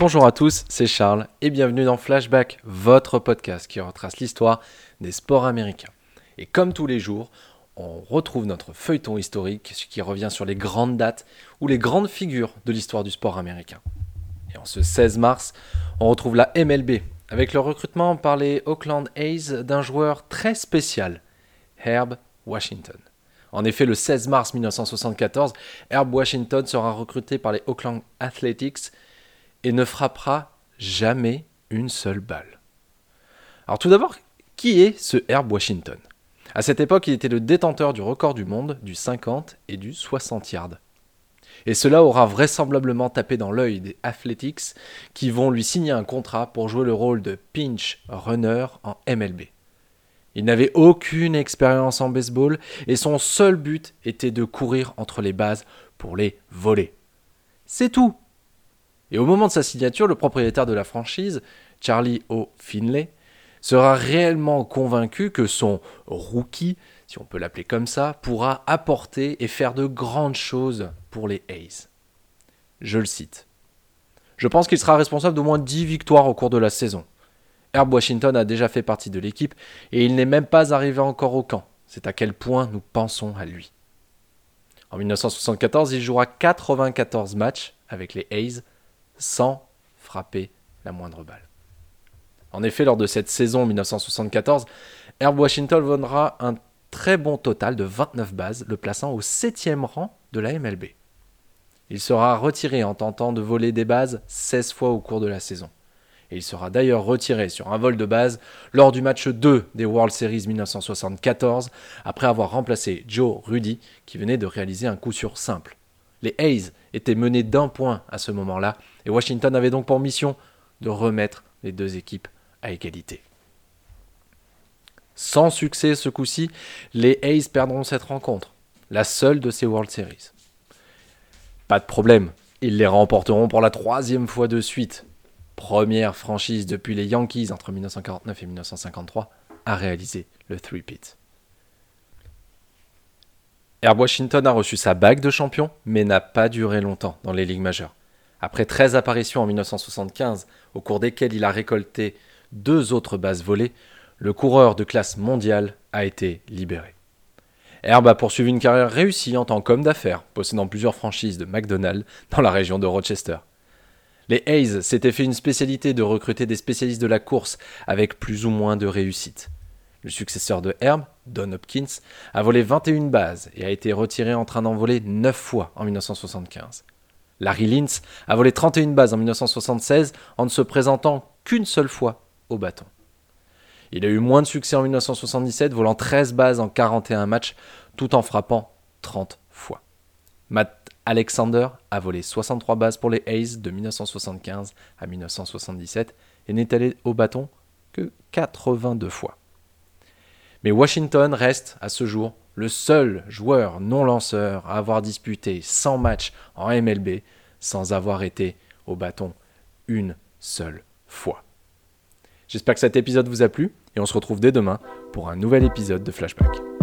Bonjour à tous, c'est Charles et bienvenue dans Flashback, votre podcast qui retrace l'histoire des sports américains. Et comme tous les jours, on retrouve notre feuilleton historique qui revient sur les grandes dates ou les grandes figures de l'histoire du sport américain. Et en ce 16 mars, on retrouve la MLB avec le recrutement par les Oakland A's d'un joueur très spécial, Herb Washington. En effet, le 16 mars 1974, Herb Washington sera recruté par les Oakland Athletics et ne frappera jamais une seule balle. Alors tout d'abord, qui est ce Herb Washington? À cette époque, il était le détenteur du record du monde du 50 et du 60 yards. Et cela aura vraisemblablement tapé dans l'œil des Athletics qui vont lui signer un contrat pour jouer le rôle de pinch runner en MLB. Il n'avait aucune expérience en baseball et son seul but était de courir entre les bases pour les voler. C'est tout. Et au moment de sa signature, le propriétaire de la franchise, Charlie O. Finlay, sera réellement convaincu que son rookie, si on peut l'appeler comme ça, pourra apporter et faire de grandes choses pour les A's. Je le cite. Je pense qu'il sera responsable d'au moins 10 victoires au cours de la saison. Herb Washington a déjà fait partie de l'équipe et il n'est même pas arrivé encore au camp. C'est à quel point nous pensons à lui. En 1974, il jouera 94 matchs avec les A's sans frapper la moindre balle. En effet, lors de cette saison 1974, Herb Washington vendra un très bon total de 29 bases, le plaçant au 7e rang de la MLB. Il sera retiré en tentant de voler des bases 16 fois au cours de la saison. Et il sera d'ailleurs retiré sur un vol de base lors du match 2 des World Series 1974, après avoir remplacé Joe Rudy qui venait de réaliser un coup sûr simple. Les A's étaient menés d'un point à ce moment-là, et Washington avait donc pour mission de remettre les deux équipes à égalité. Sans succès ce coup-ci, les A's perdront cette rencontre, la seule de ces World Series. Pas de problème, ils les remporteront pour la troisième fois de suite. Première franchise depuis les Yankees entre 1949 et 1953 à réaliser le three-pit. Herb Washington a reçu sa bague de champion, mais n'a pas duré longtemps dans les ligues majeures. Après 13 apparitions en 1975, au cours desquelles il a récolté deux autres bases volées, le coureur de classe mondiale a été libéré. Herb a poursuivi une carrière réussie en tant qu'homme d'affaires, possédant plusieurs franchises de McDonald's dans la région de Rochester. Les Hayes s'étaient fait une spécialité de recruter des spécialistes de la course avec plus ou moins de réussite. Le successeur de Herb, Don Hopkins, a volé 21 bases et a été retiré en train d'en voler 9 fois en 1975. Larry Lintz a volé 31 bases en 1976 en ne se présentant qu'une seule fois au bâton. Il a eu moins de succès en 1977, volant 13 bases en 41 matchs, tout en frappant 30 fois. Matt Alexander a volé 63 bases pour les A's de 1975 à 1977 et n'est allé au bâton que 82 fois. Mais Washington reste, à ce jour, le seul joueur non lanceur à avoir disputé 100 matchs en MLB sans avoir été au bâton une seule fois. J'espère que cet épisode vous a plu et on se retrouve dès demain pour un nouvel épisode de Flashback.